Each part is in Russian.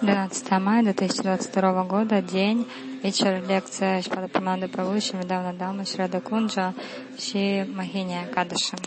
12 мая 2022 года, день, вечер, лекция Шпада Праманды Прабhu, Шимидавна Дама, Шрада Кунджа, Ши Махиния Кадышем.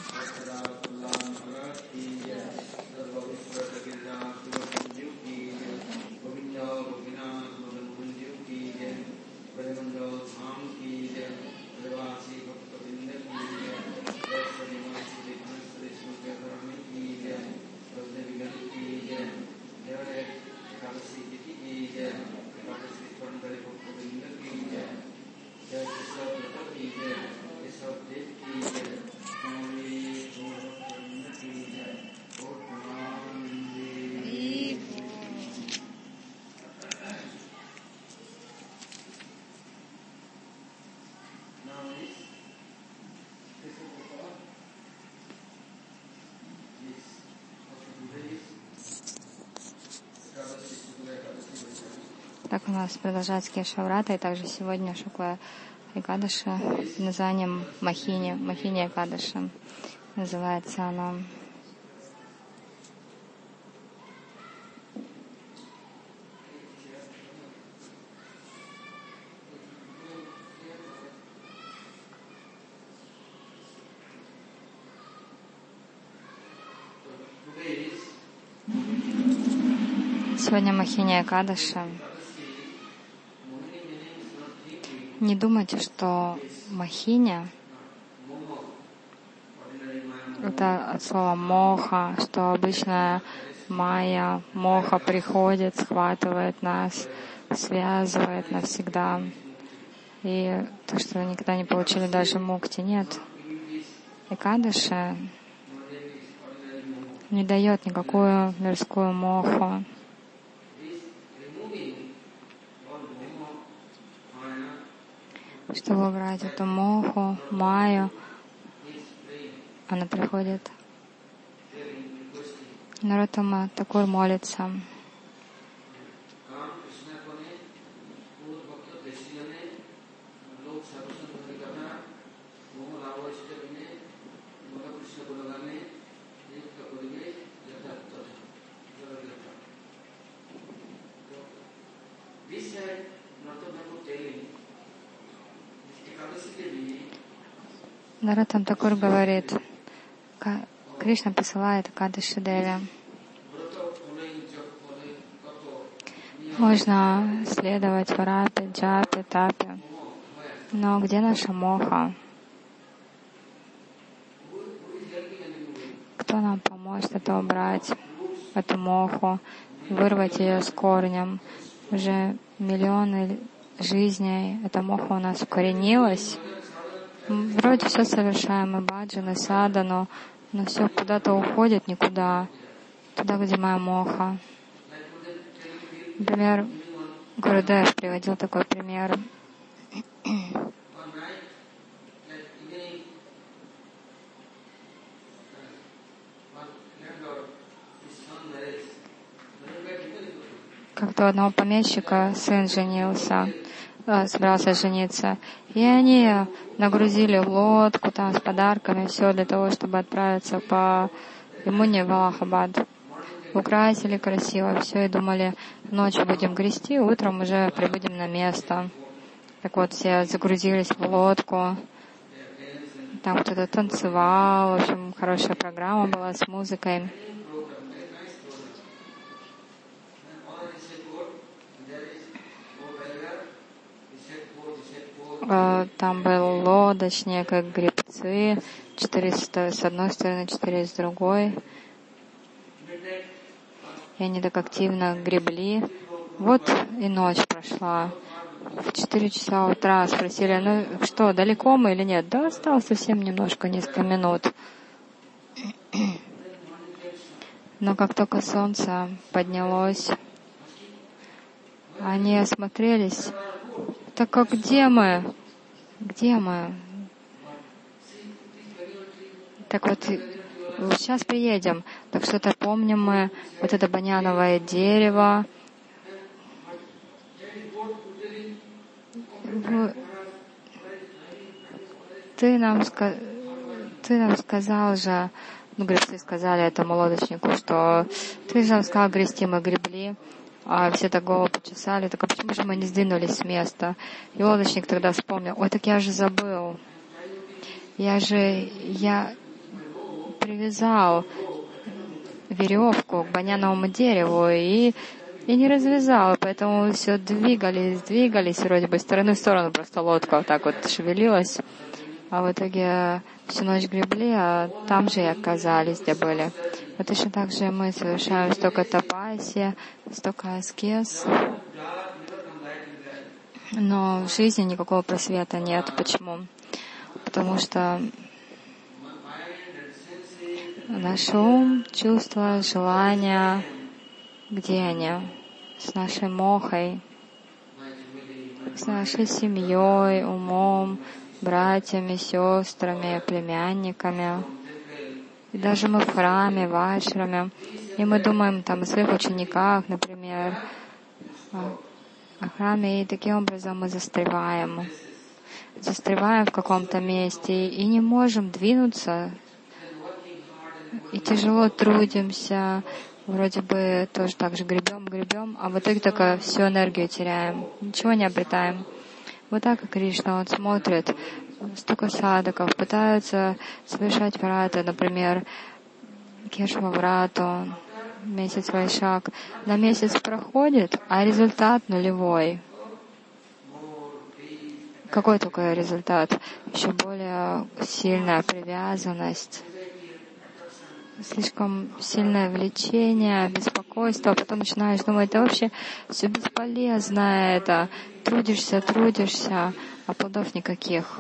Нас продолжается Кешаврата, и также сегодня Шукла Экадаша под названием Махини, Махини Экадаша. Называется она. Сегодня Махиния Кадаша. Не думайте, что Махиня это от слова моха, что обычная майя, моха приходит, схватывает нас, связывает навсегда. И то, что вы никогда не получили даже мукти, нет. Экадыша не дает никакую мирскую моху. Чтобы убрать эту моху, маю, она приходит. Наротама такой молится. Наратам Такур говорит, Кришна посылает Кадыши Деви. Можно следовать Варапе, Джапе, Тапе. Но где наша моха? Кто нам поможет это убрать, эту моху, вырвать ее с корнем? Уже миллионы жизней эта моха у нас укоренилась. Вроде все совершаем, мы баджаны, садану, но все куда-то уходит никуда, туда, где моя моха. Например, Гурудев приводил такой пример. Как-то у одного помещика сын женился. Э, собирался жениться. И они нагрузили лодку там с подарками, все для того, чтобы отправиться по Имуне в Аллахабад. Украсили красиво все и думали, ночью будем грести, утром уже прибудем на место. Так вот, все загрузились в лодку. Там кто-то танцевал, в общем, хорошая программа была с музыкой. Там был лодочник, как гребцы, четыре с одной стороны, четыре с другой. И они так активно гребли. Вот и ночь прошла. В четыре часа утра спросили, ну что, далеко мы или нет? Да, осталось совсем немножко, несколько минут. Но как только солнце поднялось, они осмотрелись. Так а где мы? Где мы? Так вот, сейчас приедем. Так что-то помним мы, вот это баняновое дерево. Ты нам, ты нам сказал же, ну, гребцы сказали этому лодочнику, что ты же нам сказал грести, мы гребли, а все так голову почесали, так а почему же мы не сдвинулись с места? И лодочник тогда вспомнил, ой, так я же забыл. Я же, я привязал веревку к баняновому дереву и, и не развязал, поэтому все двигались, двигались, вроде бы, из стороны в сторону просто лодка вот так вот шевелилась. А в итоге всю ночь гребли, а там же и оказались, где были. Вот точно так же мы совершаем столько тапаси, столько аскез, но в жизни никакого просвета нет. Почему? Потому что наш ум, чувства, желания, где они? С нашей мохой, с нашей семьей, умом, братьями, сестрами, племянниками. И даже мы в храме, в ашраме, и мы думаем там о своих учениках, например, о храме, и таким образом мы застреваем. Застреваем в каком-то месте и не можем двинуться, и тяжело трудимся, вроде бы тоже так же гребем, гребем, а в итоге только всю энергию теряем, ничего не обретаем. Вот так Кришна, он смотрит, столько садоков пытаются совершать враты, например, Кешва врату, месяц Вайшак. На месяц проходит, а результат нулевой. Какой только результат? Еще более сильная привязанность слишком сильное влечение, беспокойство, а потом начинаешь думать, да вообще все бесполезно это, трудишься, трудишься, а плодов никаких.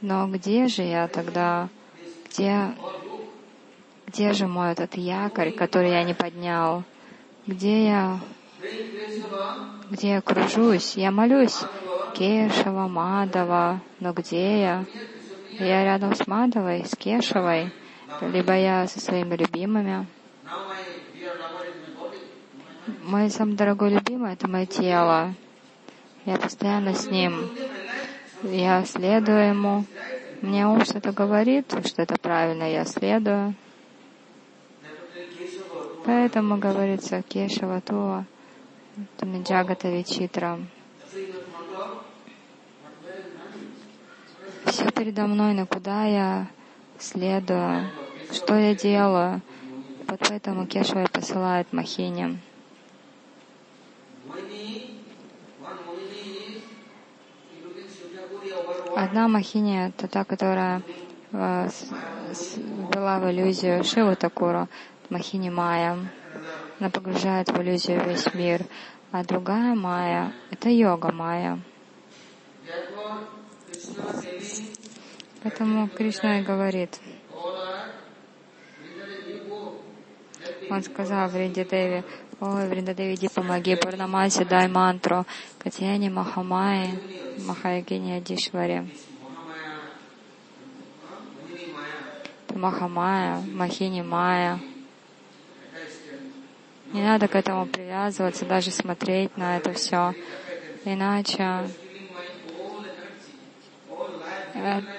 Но где же я тогда? Где, где же мой этот якорь, который я не поднял? Где я, где я кружусь? Я молюсь. Кешева, Мадова. Но где я? Я рядом с Мадовой, с Кешевой либо я со своими любимыми. Мой самый дорогой любимый — это мое тело. Я постоянно с ним. Я следую ему. Мне ум что-то говорит, что это правильно, я следую. Поэтому говорится Кешава Туа, Тамиджагата Вичитра. Все передо мной, но куда я следую? Что я делаю. Вот поэтому Кешва посылает Махине. Одна Махини — это та, которая э, ввела в иллюзию Шиву Такуру, Махини Майя. Она погружает в иллюзию весь мир. А другая Майя — это йога Майя. Поэтому Кришна и говорит — Он сказал Вриндадеви, ой, Вриндадеви, иди помоги, Пурнамаси, дай мантру, Катьяне Махамай, Махаягине Адишваре. Махамая, Махини Майя. Не надо к этому привязываться, даже смотреть на это все. Иначе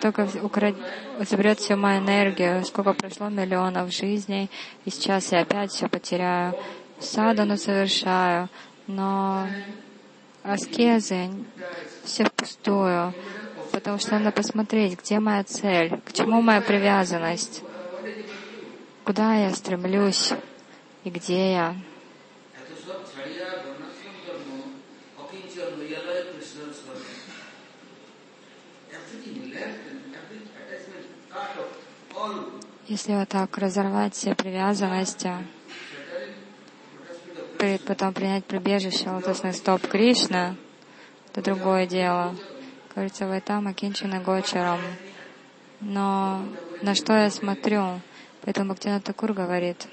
только украд... заберет всю мою энергию, сколько прошло миллионов жизней, и сейчас я опять все потеряю. Садану совершаю, но аскезы все впустую, потому что надо посмотреть, где моя цель, к чему моя привязанность, куда я стремлюсь и где я. Если вот так разорвать все привязанности, потом принять прибежище лотосный стоп Кришна, это другое дело. Говорится, вы там окинчены гочером. Но на что я смотрю? Поэтому Бхактина Такур говорит,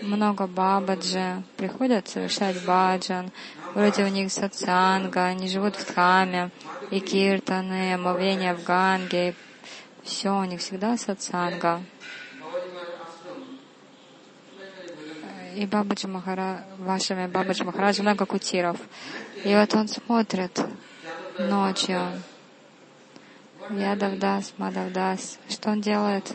много бабаджи приходят совершать баджан, вроде у них сатсанга, они живут в храме, и киртаны, омовение в Ганге, все, у них всегда сатсанга. И Бабаджи Махара, вашими Бабаджи Махараджи много кутиров. И вот он смотрит ночью. Ядавдас, Мадавдас. Что он делает?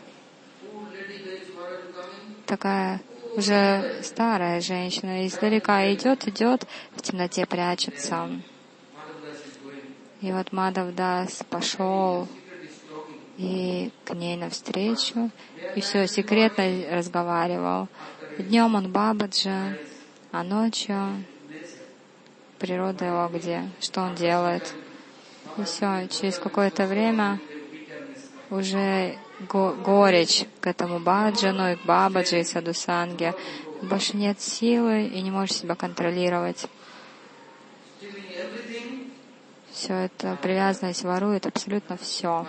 Такая уже старая женщина, издалека идет, идет, в темноте прячется. И вот Мадав Дас пошел и к ней навстречу, и все секретно разговаривал. Днем он Бабаджа, а ночью природа его где, что он делает. И все, через какое-то время уже го горечь к этому баджану, и к бабаджи, и садусанге. Больше нет силы и не можешь себя контролировать. Все это привязанность ворует абсолютно все.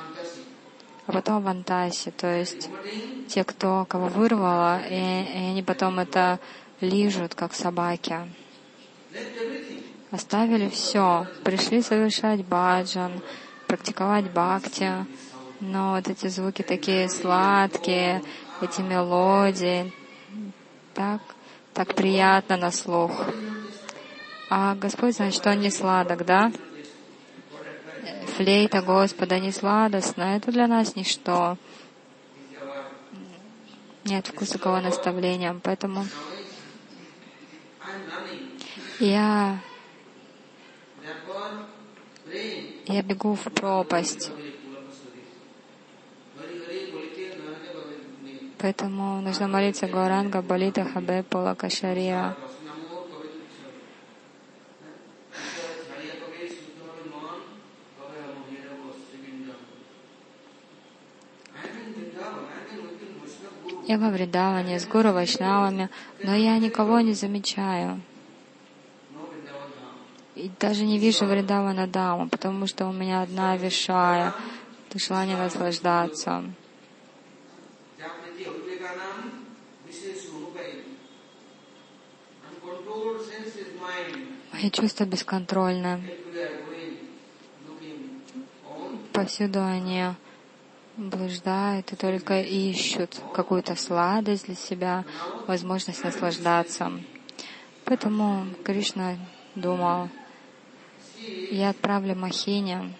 А потом в антасе, то есть те, кто кого вырвало, и, и они потом это лижут, как собаки. Оставили все, пришли совершать баджан, практиковать бхакти, но вот эти звуки такие сладкие, эти мелодии, так, так приятно на слух. А Господь знает, что он сладок, да? Флейта Господа не сладостна, это для нас ничто. Нет вкуса кого наставления, поэтому я, я бегу в пропасть. Поэтому нужно молиться Гауранга Балита Хабе Пола Кашария. Я во Вриндаване с Гуру Вайшнавами, но я никого не замечаю. И даже не вижу Вриндавана Даму, потому что у меня одна вишая, желание наслаждаться. Мои чувства бесконтрольны. Повсюду они блуждают и только ищут какую-то сладость для себя, возможность наслаждаться. Поэтому Кришна думал, я отправлю Махине,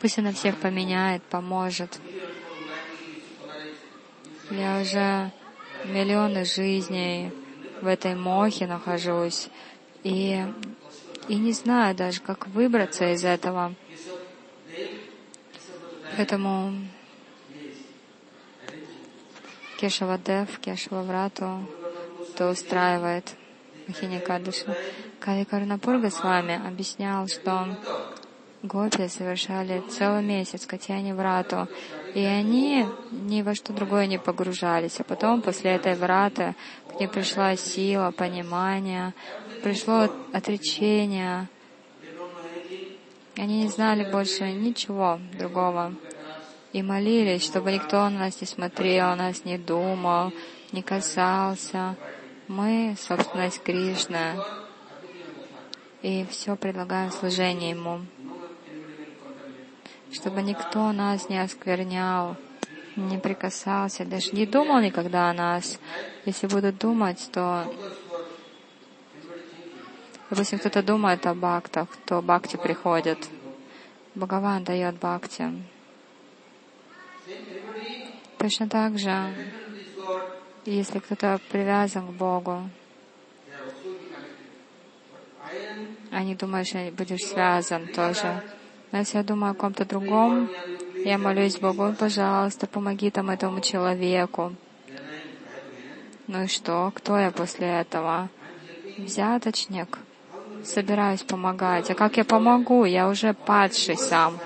пусть она всех поменяет, поможет. Я уже миллионы жизней в этой мохе нахожусь, и и не знаю даже, как выбраться из этого. Поэтому Кешавадев, Кешававрату то устраивает Махини Кадыша. Кави Карнапурга с вами объяснял, что гопи совершали целый месяц Катяни Врату, и они ни во что другое не погружались. А потом, после этой враты, к ним пришла сила, понимание, пришло отречение. Они не знали больше ничего другого. И молились, чтобы никто на нас не смотрел, нас не думал, не касался. Мы — собственность Кришны. И все предлагаем служение Ему. Чтобы никто нас не осквернял, не прикасался, даже не думал никогда о нас. Если будут думать, то Допустим, кто-то думает о бхактах, то бхакти приходит. Бхагаван дает бхакти. Точно так же, если кто-то привязан к Богу, они думают, что будешь связан тоже. Но если я думаю о ком-то другом, я молюсь Богу, пожалуйста, помоги там этому человеку. Ну и что? Кто я после этого? Взяточник собираюсь помогать. А как я помогу? Я уже падший сам.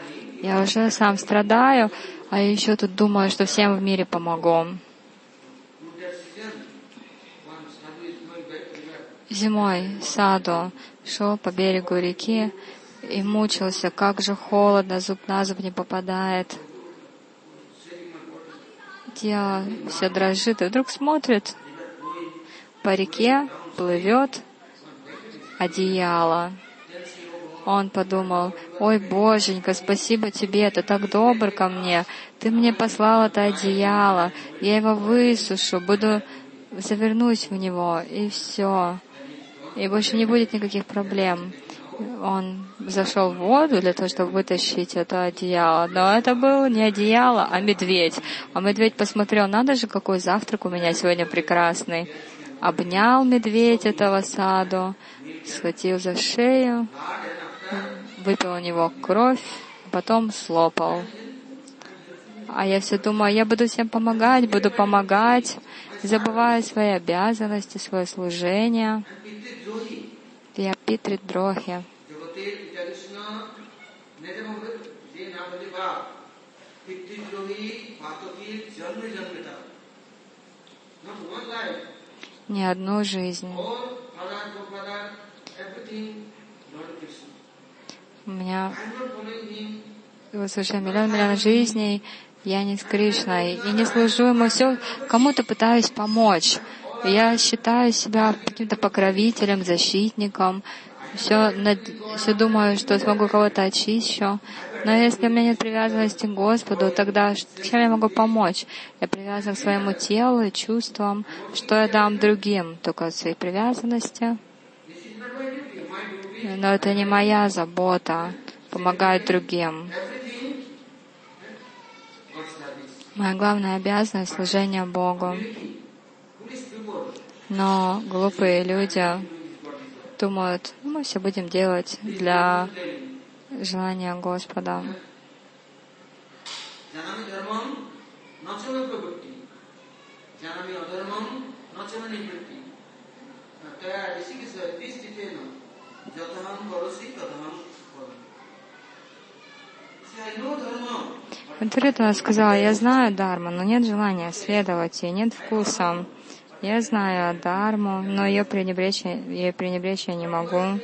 Я уже сам страдаю, а еще тут думаю, что всем в мире помогу. Зимой Саду шел по берегу реки и мучился, как же холодно, зуб на зуб не попадает. Тело все дрожит, и вдруг смотрит, по реке плывет одеяло. Он подумал, «Ой, Боженька, спасибо тебе, ты так добр ко мне. Ты мне послал это одеяло, я его высушу, буду завернусь в него, и все. И больше не будет никаких проблем». он зашел в воду для того, чтобы вытащить это одеяло. Но это был не одеяло, а медведь. А медведь посмотрел, надо же, какой завтрак у меня сегодня прекрасный. Обнял медведь этого саду, схватил за шею, выпил у него кровь, потом слопал. А я все думаю, я буду всем помогать, буду помогать, забывая свои обязанности, свое служение. Я Питрит Дрохи. Не одну жизнь. У меня слушай, миллион миллион жизней, я не с Кришной, и не служу ему все, кому-то пытаюсь помочь. Я считаю себя каким-то покровителем, защитником, все, над... все думаю, что смогу кого-то очищу. Но если у меня нет привязанности к Господу, тогда чем я могу помочь? Я привязан к своему телу чувствам. Что я дам другим? Только свои привязанности. Но это не моя забота помогать другим. Моя главная обязанность — служение Богу. Но глупые люди думают, ну, мы все будем делать для желания Господа. Контритова сказала, я знаю Дарму, но нет желания следовать ей, нет вкуса. Я знаю Дарму, но ее пренебречь, ее пренебречь я не могу.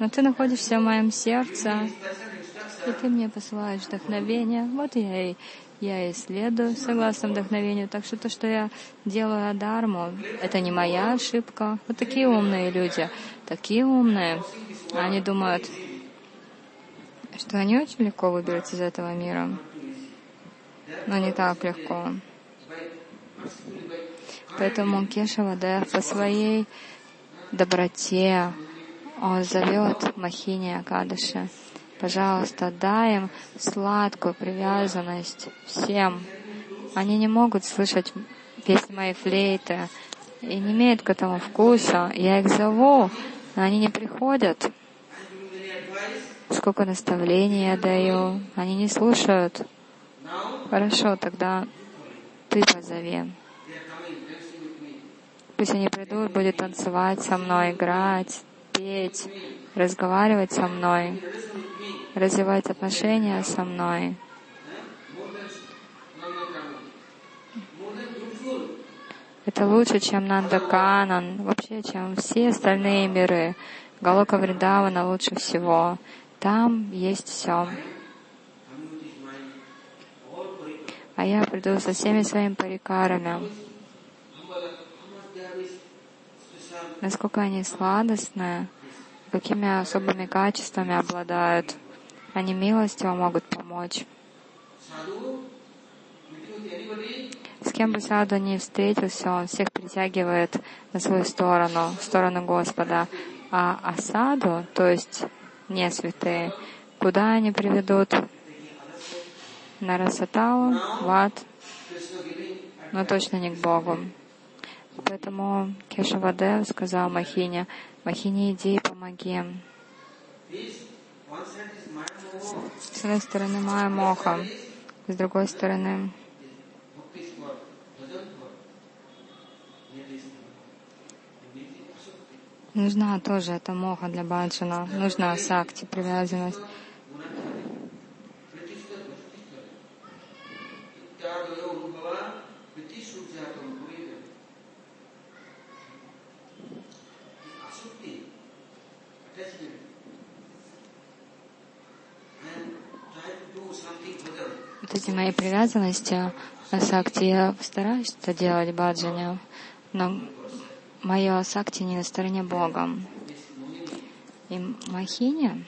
Но ты находишься в моем сердце, и ты мне посылаешь вдохновение. Вот я и я исследую согласно вдохновению. Так что то, что я делаю Адарму, это не моя ошибка. Вот такие умные люди, такие умные. Они думают, что они очень легко выберутся из этого мира. Но не так легко. Поэтому Кешавадев по своей доброте, он зовет Махини Акадыши. Пожалуйста, дай им сладкую привязанность всем. Они не могут слышать песни моей флейты и не имеют к этому вкуса. Я их зову, но они не приходят. Сколько наставлений я даю, они не слушают. Хорошо, тогда ты позови. Пусть они придут, будут танцевать со мной, играть, петь, разговаривать со мной, развивать отношения со мной. Это лучше, чем Нандаканан, вообще, чем все остальные миры. Галока Вриндавана лучше всего. Там есть все. А я приду со всеми своими парикарами. Насколько они сладостные, какими особыми качествами обладают. Они милостиво могут помочь. С кем бы саду ни встретился, он всех притягивает на свою сторону, в сторону Господа. А осаду, то есть не святые, куда они приведут? На Расаталу, в ад, но точно не к Богу. Поэтому Кешавадев сказал Махине, Махине, иди и помоги. С одной стороны Майя Моха, с другой стороны Нужна тоже эта моха для баджана, нужна сакти, привязанность. Вот эти мои привязанности, асакти, я стараюсь это делать баджане, но мое асакти не на стороне Бога. И Махини,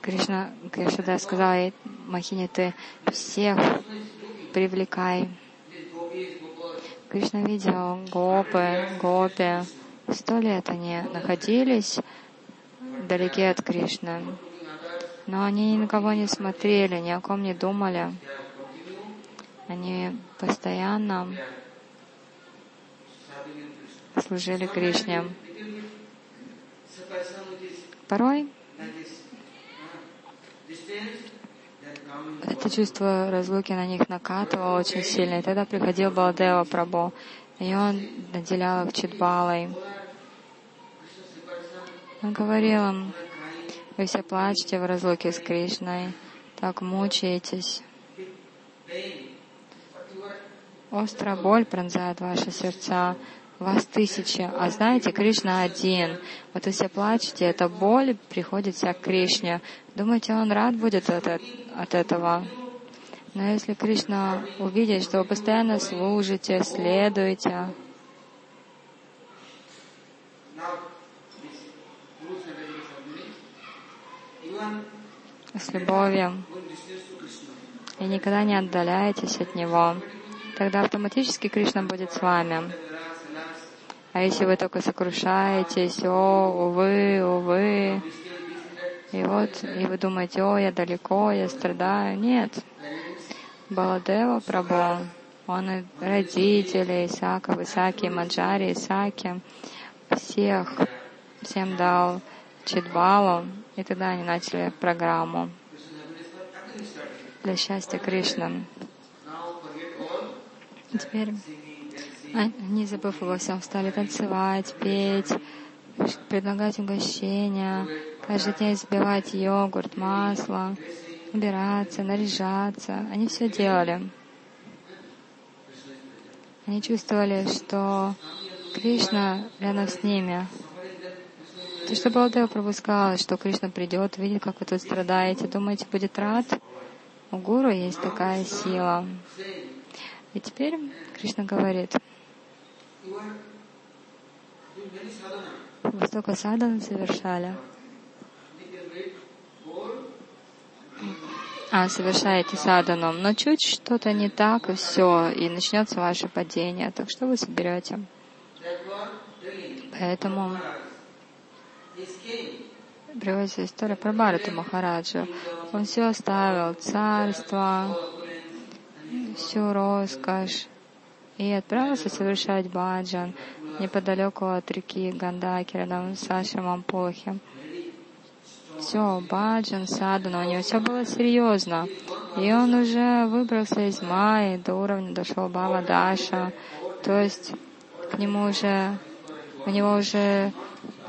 Кришна, Кришна сказал ей, Махини, ты всех привлекай. Кришна видел гопы, гопи, Сто лет они находились вдалеке от Кришны, но они ни на кого не смотрели, ни о ком не думали. Они постоянно служили Кришне. Порой это чувство разлуки на них накатывало очень сильно. И тогда приходил Балдева Прабу, и он наделял их читбалой. Он говорил им, вы все плачете в разлуке с Кришной, так мучаетесь. Острая боль пронзает ваши сердца, вас тысячи, а знаете, Кришна один. Вот вы все плачете, эта боль приходит вся к Кришне. Думаете, он рад будет от, от этого? Но если Кришна увидит, что вы постоянно служите, следуете, с любовью и никогда не отдаляетесь от Него, тогда автоматически Кришна будет с вами. А если вы только сокрушаетесь, о, увы, увы, и вот, и вы думаете, о, я далеко, я страдаю. Нет. Баладева Прабhu, он и родители Исака, Исаки, Маджари, Исаки, всех, всем дал Чидбалу, и тогда они начали программу для счастья Кришны. Теперь не забыв обо всем, стали танцевать, петь, предлагать угощения, каждый день взбивать йогурт, масло, убираться, наряжаться. Они все делали. Они чувствовали, что Кришна рядом с ними. То, что Балдева Прабhu сказал, что Кришна придет, видит, как вы тут страдаете, думаете, будет рад? У Гуру есть такая сила. И теперь Кришна говорит, вы столько садан совершали. А, совершаете садану, но чуть что-то не так, и все, и начнется ваше падение. Так что вы соберете? Поэтому приводится история про Барату Махараджа. Он все оставил, царство, всю роскошь, и отправился совершать баджан неподалеку от реки Гандаки, рядом с ашрамом Похи. Все, баджан, садана, у него все было серьезно. И он уже выбрался из Майи, до уровня дошел Баба Даша. То есть к нему уже, у него уже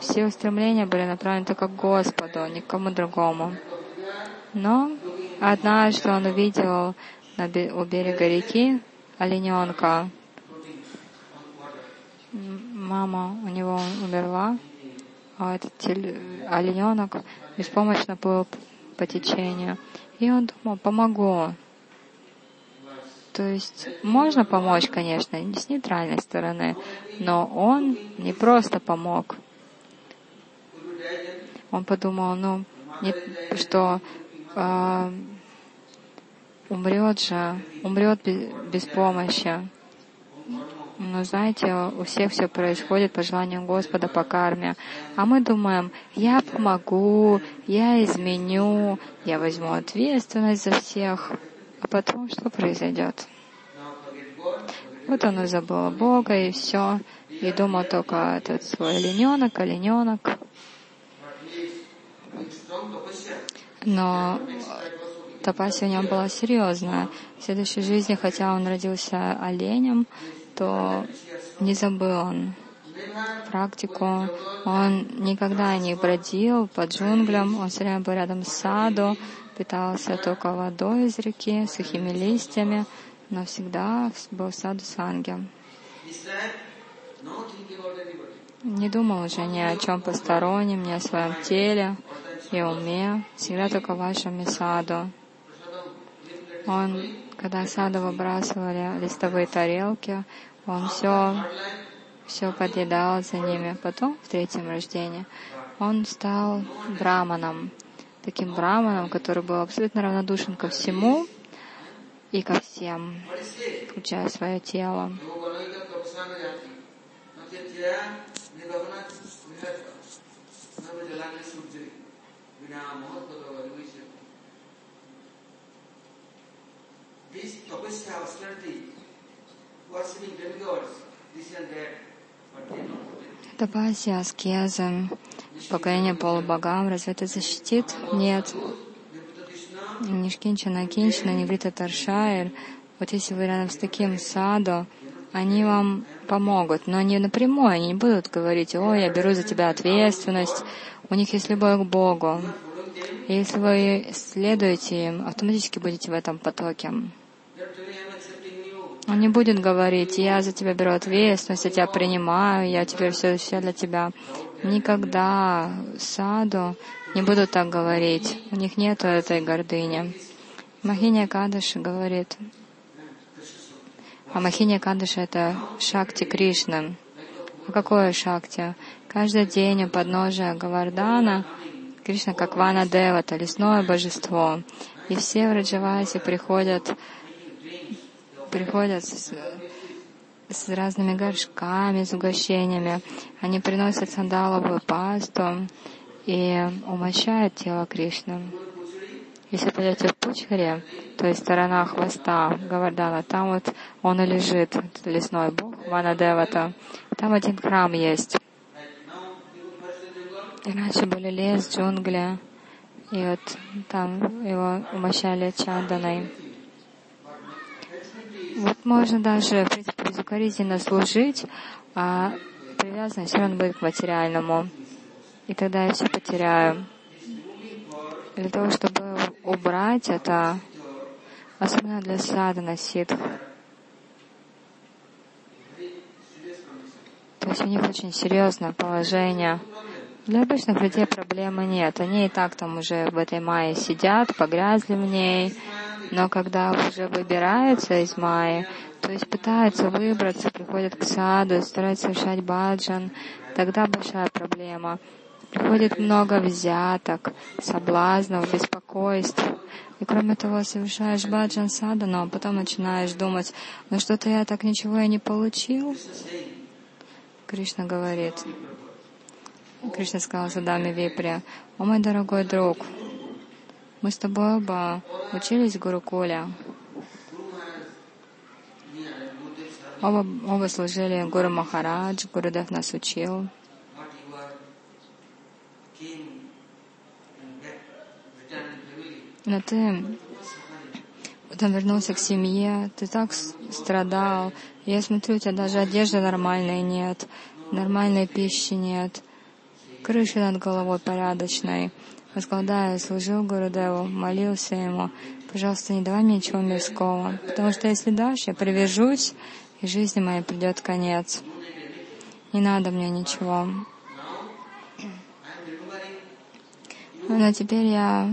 все устремления были направлены только к Господу, ни к кому другому. Но однажды он увидел на, у берега реки олененка, мама у него умерла, а этот олененок беспомощно плыл по течению. И он думал, помогу. То есть можно помочь, конечно, не с нейтральной стороны, но он не просто помог. Он подумал, ну, не, что э, умрет же, умрет без, без помощи. Но знаете, у всех все происходит по желанию Господа, по карме. А мы думаем, я помогу, я изменю, я возьму ответственность за всех. А потом что произойдет? Вот он и забыл Бога, и все. И думал только этот свой олененок, олененок. Но тапасия у него была серьезная. В следующей жизни, хотя он родился оленем, что не забыл он практику. Он никогда не бродил по джунглям, он все время был рядом с саду, питался только водой из реки, сухими листьями, но всегда был в саду санги. Не думал уже ни о чем постороннем, ни о своем теле и уме, всегда только в вашем саду. Он, когда саду выбрасывали листовые тарелки, он все, все подъедал за ними. Потом, в третьем рождении, он стал браманом, таким браманом, который был абсолютно равнодушен ко всему и ко всем, включая свое тело. This tapasya, austerity, worshipping demigods, this and that, but they don't protect. Тапасия, аскеза, покорение полубогам, разве это защитит? Нет. Нишкинчана, Кинчана, Неврита Таршайр. Вот если вы рядом с таким саду, они вам помогут, но не напрямую, они не будут говорить, ой, я беру за тебя ответственность. У них есть любовь к Богу. И если вы следуете им, автоматически будете в этом потоке. Он не будет говорить, я за тебя беру ответственность, я тебя принимаю, я теперь все, все для тебя. Никогда саду не будут так говорить. У них нет этой гордыни. Махиня Кадыши говорит, Махиня Кадыши — это Шакти Кришны. А какое Шакти? Каждый день у подножия Гавардана Кришна как Вана Дева, это лесное божество. И все в Раджавасе приходят приходят с, с разными горшками, с угощениями. Они приносят сандаловую пасту и умощают тело Кришны. Если пойдете в Пучхаре, то есть сторона хвоста Гавардана, там вот он и лежит, лесной бог Ванадевата. Там один храм есть. И раньше были лес, джунгли, и вот там его умощали чанданой. Вот можно даже, в принципе, безукоризненно служить, а привязанность все равно будет к материальному. И тогда я все потеряю. Для того, чтобы убрать это, особенно для садана ситх, то есть у них очень серьезное положение. Для обычных людей проблемы нет. Они и так там уже в этой мае сидят, погрязли в ней, но когда уже выбираются из Майи, то есть пытаются выбраться, приходят к саду, стараются совершать баджан, тогда большая проблема. Приходит много взяток, соблазнов, беспокойств. И кроме того, совершаешь баджан сада, но потом начинаешь думать, ну что-то я так ничего и не получил. Кришна говорит, Кришна сказал Садаме Випре, «О мой дорогой друг, мы с тобой оба учились в Гурукуле. Оба, оба служили Гуру Махарадж, Гурудев нас учил. Но ты потом вернулся к семье, ты так страдал. Я смотрю, у тебя даже одежды нормальной нет, нормальной пищи нет, крыши над головой порядочной. Возгладая, служил Гурудеву, молился ему, пожалуйста, не давай мне ничего мирского, потому что если дашь, я привяжусь, и жизни моей придет конец. Не надо мне ничего. Но теперь я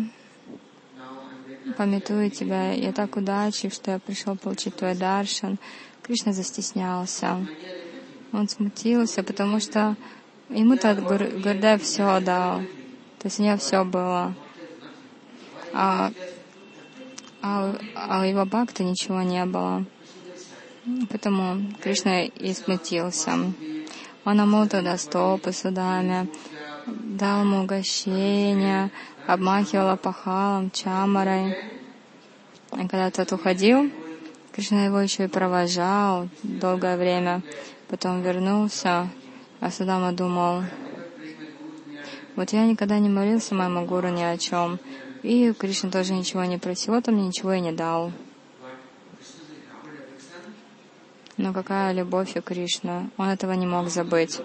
пометую тебя. Я так удачлив, что я пришел получить твой даршан. Кришна застеснялся. Он смутился, потому что ему-то Гурдев все дал. То есть у нее все было. А, а, а у его бхакта ничего не было. Поэтому Кришна и смутился. Он омыл тогда стопы судами, дал ему угощение, обмахивал пахалом, чамарой. И когда тот уходил, Кришна его еще и провожал долгое время. Потом вернулся, а Судама думал, вот я никогда не молился моему гуру ни о чем. И Кришна тоже ничего не просил, он мне ничего и не дал. Но какая любовь у Кришны, он этого не мог забыть.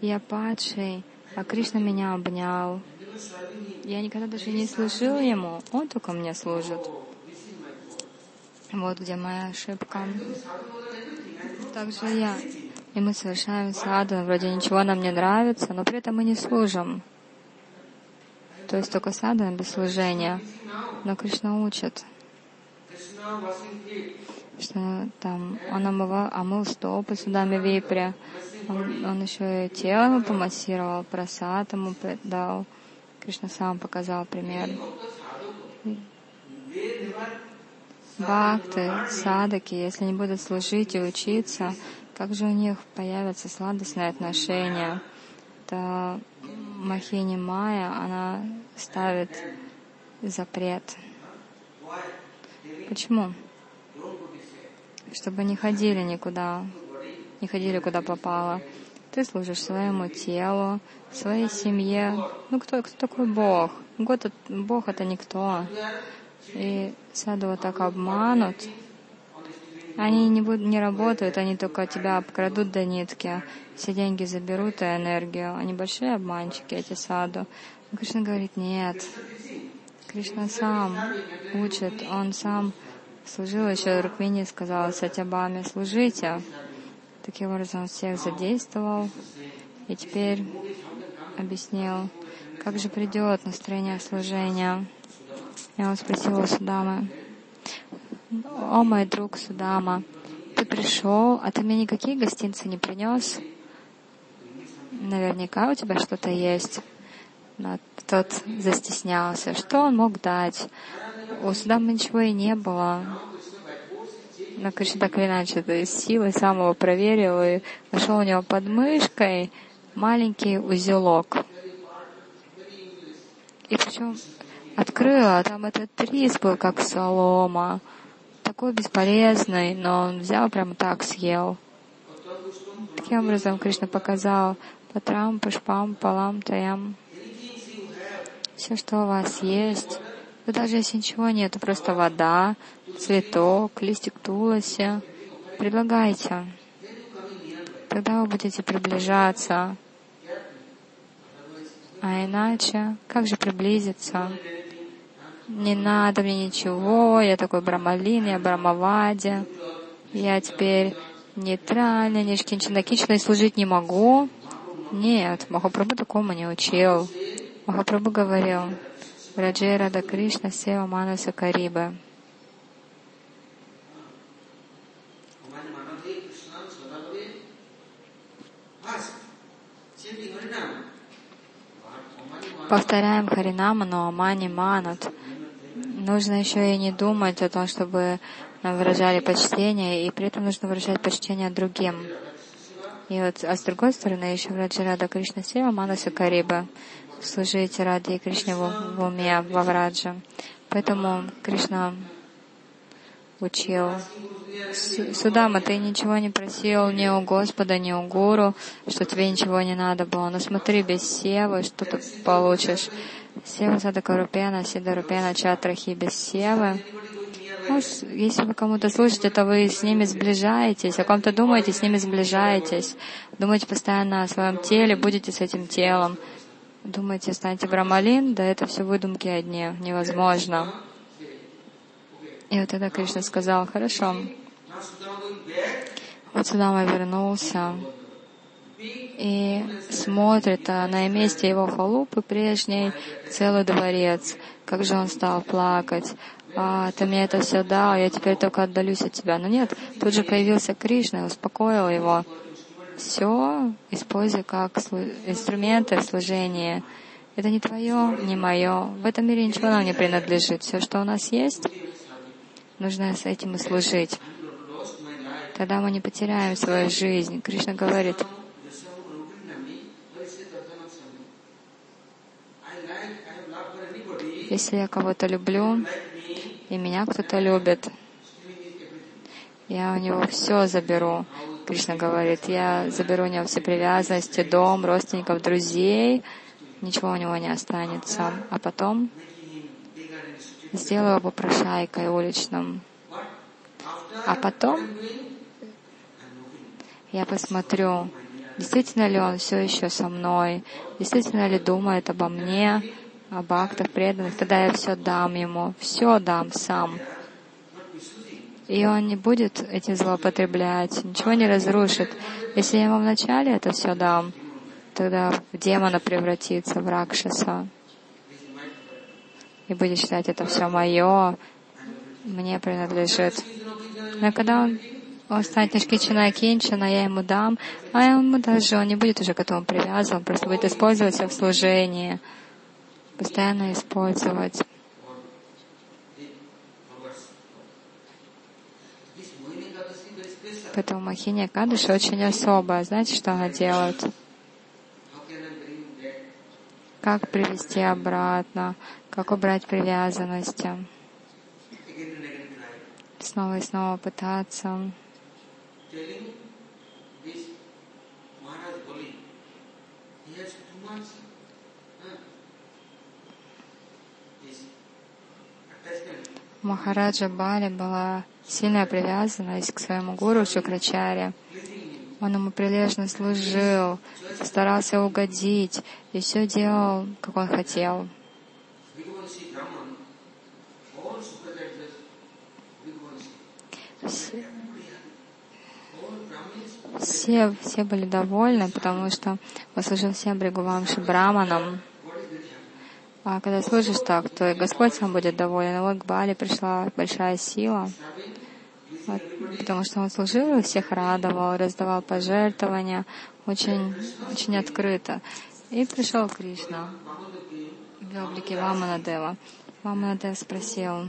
Я падший, а Кришна меня обнял. Я никогда даже не служил ему, он только мне служит. Вот где моя ошибка. Также я. И мы совершаем саду, вроде ничего нам не нравится, но при этом мы не служим. То есть только садана без служения. Но Кришна учит, что там он омывал, омыл стопы судами випря, он, он еще и тело помассировал, просад ему дал. Кришна сам показал пример. Бхакты, садаки, если они будут служить и учиться, как же у них появятся сладостные отношения? То Махини Майя, она ставит запрет. Почему? Чтобы не ходили никуда, не ходили куда попало. Ты служишь своему телу, своей семье. Ну кто, кто такой Бог? Бог это, Бог это никто. И саду вот так обманут. Они не, будут, не работают, они только тебя обкрадут до нитки. Все деньги заберут и энергию. Они большие обманщики, эти саду. Кришна говорит, нет. Кришна сам учит, он сам служил еще Рукмини сказал Сатябаме, служите. Таким образом он всех задействовал и теперь объяснил, как же придет настроение служения. Я он спросил у Судамы, «О, мой друг Судама, ты пришел, а ты мне никакие гостинцы не принес? Наверняка у тебя что-то есть». Но тот застеснялся. Что он мог дать? У Судамы ничего и не было. Но Кришна так или иначе, то есть силой сам его проверил и нашел у него под мышкой маленький узелок. И причем открыл, а там этот рис был как солома. Такой бесполезный, но он взял прямо так съел. Таким образом Кришна показал Патрам, Пушпам, Палам, Таям. Все, что у вас есть. Вы даже если ничего нету, просто вода, цветок, листик туласи, предлагайте. Тогда вы будете приближаться. А иначе, как же приблизиться? Не надо мне ничего, я такой брамалин, я брамавади, я теперь нейтральный, нишкинчинакичный, служить не могу. Нет, Махапрабху такому не учил. Махапрабху говорил, Раджей Рада Кришна Сева Манаса Кариба. Повторяем Харинама, но Амани Манат. Нужно еще и не думать о том, чтобы нам выражали почтение, и при этом нужно выражать почтение другим. И вот, а с другой стороны, еще Раджи Рада Кришна Сева Манаса Кариба. Служите Ради Кришне в, в уме, во Враджа. Поэтому Кришна учил. Су- Судама, ты ничего не просил ни у Господа, ни у Гуру, что тебе ничего не надо было. Но смотри, без севы, что ты получишь. Сева Садака Рупена, Сида Рупена, Чатрахи, без севы. Может, если вы кому-то служите, то вы с ними сближаетесь, о ком-то думаете, с ними сближаетесь. Думаете постоянно о своем теле, будете с этим телом. Думаете, станете брамалин, да это все выдумки одни, невозможно. И вот тогда Кришна сказал, хорошо, вот Судама вернулся и смотрит, а на месте его халупы прежней целый дворец. Как же он стал плакать. А, ты мне это все дал, я теперь только отдалюсь от тебя. Но нет, тут же появился Кришна и успокоил его. Все используй как инструменты в служении. Это не твое, не мое. В этом мире ничего нам не принадлежит. Все, что у нас есть, нужно с этим и служить. Тогда мы не потеряем свою жизнь. Кришна говорит, если я кого-то люблю, и меня кто-то любит, я у него все заберу. Кришна говорит, я заберу у него все привязанности, дом, родственников, друзей, ничего у него не останется. А потом сделаю его попрошайкой уличным. А потом я посмотрю, действительно ли он все еще со мной, действительно ли думает обо мне, об актах преданных, тогда я все дам ему, все дам сам. И он не будет этим злоупотреблять, ничего не разрушит. Если я ему вначале это все дам, тогда в демона превратится, в ракшаса. И будет считать, это все мое, мне принадлежит. Но когда он, он станет нишкичина кинчина, я ему дам, а я ему даже, он не будет уже к этому привязан, просто будет использоваться в служении. постоянно использовать. Поэтому Махини Кадыш очень особая. Знаете, что она делает? Как привести обратно, как убрать привязанности, снова и снова пытаться. Махараджа Бали была сильная привязанность к своему гуру Шукрачаре. Он ему прилежно служил, старался угодить и все делал, как он хотел. Все, все, были довольны, потому что он служил всем Бригувамши Браманам. А когда служишь так, то и Господь сам будет доволен. Вот к Бали пришла большая сила, вот, потому что он служил и всех радовал, раздавал пожертвования, очень, очень открыто. И пришел Кришна в облике Ваманадева. Ваманадев спросил,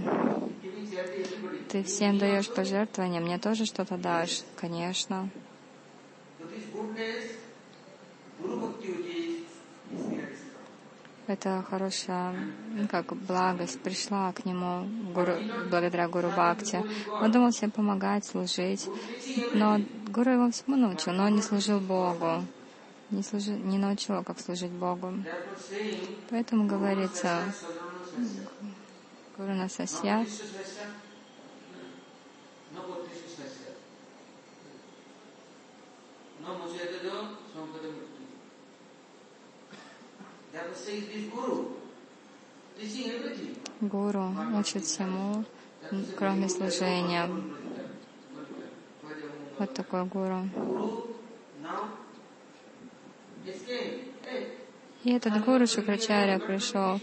ты всем даешь пожертвования, мне тоже что-то дашь? Конечно. Это хорошая, ну, как благость пришла к нему гуру, благодаря Гуру Бхакти. Он думал всем помогать, служить, но Гуру его всему научил, но он не служил Богу, не, служил, не научил как служить Богу. Поэтому говорится, Гуру Насасья, Krishna Гуру учит всему, кроме служения. Вот такой Гуру. И этот гуру Шукрачаря пришел.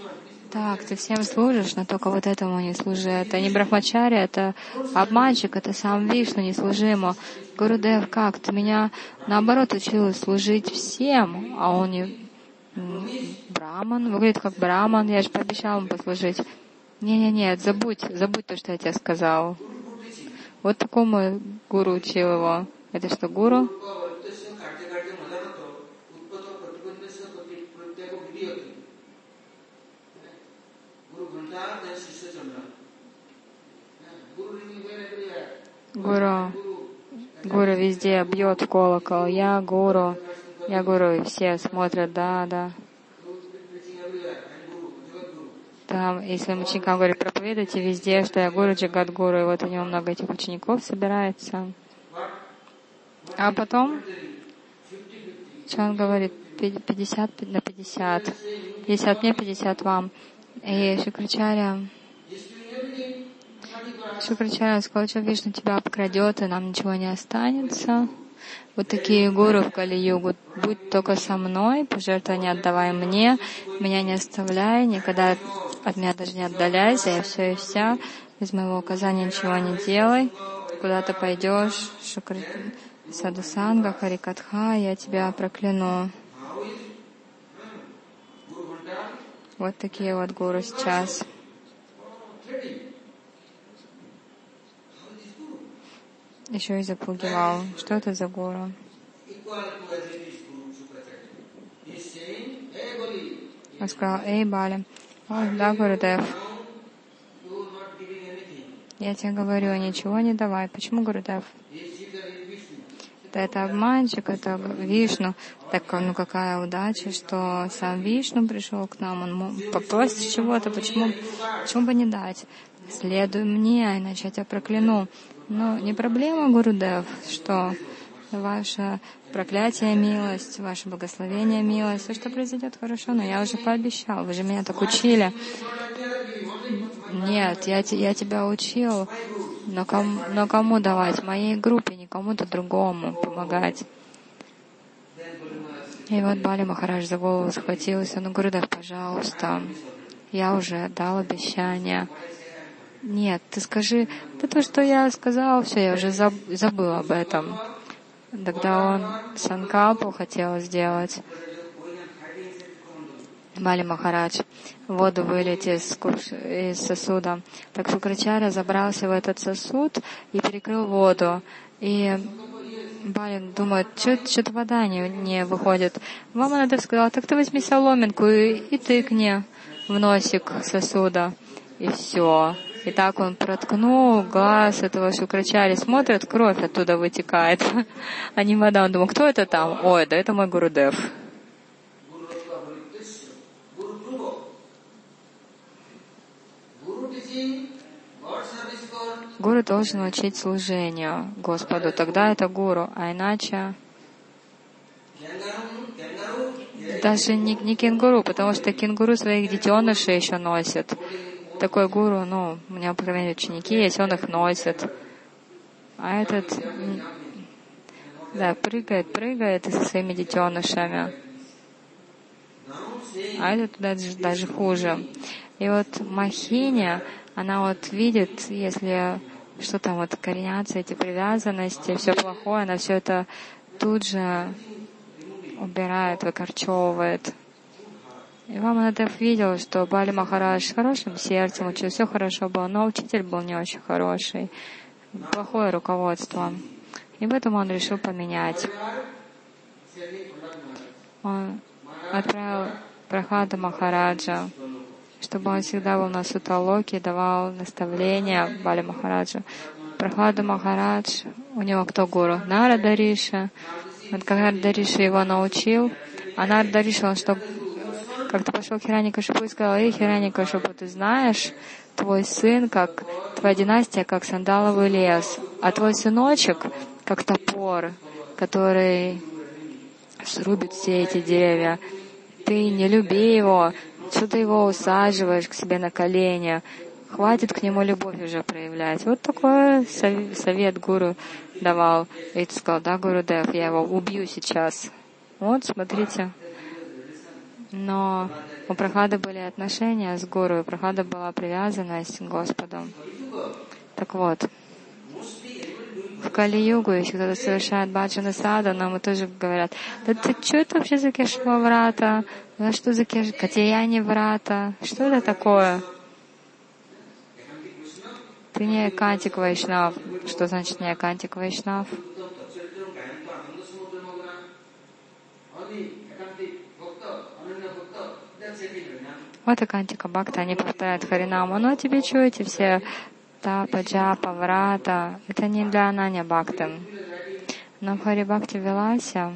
Так, ты всем служишь, но только вот этому не служи. Это не брахмачаря, это обманщик, это сам Вишну, не служи ему. Гурудев, как? Ты меня наоборот учил служить всем, а он не браман, выглядит как браман, я же пообещал ему послужить. Не-не-не, забудь, забудь то, что я тебе сказал. Вот такому гуру учил его. Это что, гуру? Гуру. Гуру везде бьет колокол. Я гуру. Я гуру. И все смотрят, да, да. Там, если ученикам говорит, проповедуйте везде, что я гуру Джагат Гуру, и вот у него много этих учеников собирается. А потом, что он говорит, пи- 50 на 50. 50 мне, 50 вам. И he Шукрачаря сказал, что Вишну тебя обкрадет, и нам ничего не останется. Вот такие гуру в Кали-югу. Будь только со мной, пожертвования отдавай мне, меня не оставляй, никогда от меня даже не отдаляйся, я все и вся. Без моего указания ничего не делай. Куда ты пойдешь, Шукр... Садусанга, Харикатха, я тебя прокляну. Вот такие вот гуру сейчас. Еще и запугивал. Что это за гуру? Он сказал, эй, Бали, о, да, Гурудев, я тебе говорю, ничего не давай. Почему Гурудев? Да это обманщик, это Вишну. Так, ну какая удача, что сам Вишну пришел к нам, он попросит чего-то, почему, почему бы не дать? Следуй мне, иначе я тебя прокляну. Но не проблема, Гурудев, что ваше проклятие милость, ваше благословение милость, все, что произойдет, хорошо, но я уже пообещал, вы же меня так учили. Нет, я, я тебя учил, но кому, но кому давать? Моей группе, не кому-то другому помогать. И вот Бали Махарадж за голову схватился. Ну, Гурудев, пожалуйста, я уже дал обещание. Нет, ты скажи, да то, что я сказал, все, я уже заб- забыл об этом. Тогда он санкалпу хотел сделать. Бали Махарадж воду вылить из, из сосуда. Так Шукрачаря забрался в этот сосуд и перекрыл воду. И Балин думает, что-то вода не, не выходит. Ваманадев сказал, так ты возьми соломинку и, и тыкни в носик сосуда. И все. И так он проткнул глаз этого Шукрачари, смотрит, кровь оттуда вытекает, а не вода. Он думал, кто это там? Ой, да это мой Гурудев. Гуру должен учить служению Господу, тогда это гуру, а иначе даже не, не кенгуру, потому что кенгуру своих детенышей еще носит. Такой гуру, ну, у меня, по крайней мере, ученики есть, он их носит. А этот, да, прыгает, прыгает со своими детенышами. А этот даже, даже хуже. И вот Махиня, она вот видит, если что там вот коренятся эти привязанности, все плохое, она все это тут же убирает, выкорчевывает. И Ваманадев видел, что Бали Махарадж с хорошим сердцем учил, все хорошо было, но учитель был не очень хороший, плохое руководство. И поэтому он решил поменять. Он отправил Прохлада Махараджа чтобы он всегда был на Суталоке, давал наставления Бали Махараджу. Прохлада Махарадж, у него кто гуру? Нарада Риша. Вот когда Дариша его научил, а Нарада Риша, он что, как-то пошел к Хираникашипу и сказал, эй, Хираникашипу, ты знаешь, твой сын, как твоя династия, как сандаловый лес, а твой сыночек, как топор, который срубит все эти деревья. Ты не люби его, что ты его усаживаешь к себе на колени, хватит к нему любовь уже проявлять. Вот такой совет гуру давал. И сказал, да, Гуру Дев, я его убью сейчас. Вот, смотрите. Но у Прохлады были отношения с Гуру, у Прохлады была привязанность к Господу. Так вот, в Кали-югу, если кто-то совершает баджана сада, но мы тоже говорят, да ты что это вообще за кешва врата? Да что за кеш... Катияни врата? Что это такое? Ты не Кантик Вайшнав. Что значит не Кантик Вайшнав? Вот и Кантика Бхакта, они повторяют Харинаму. Ну а тебе что эти все Тапа, Джапа, Врата. Это не для Ананя Бхакты. Но в Хари Бхакти Виласе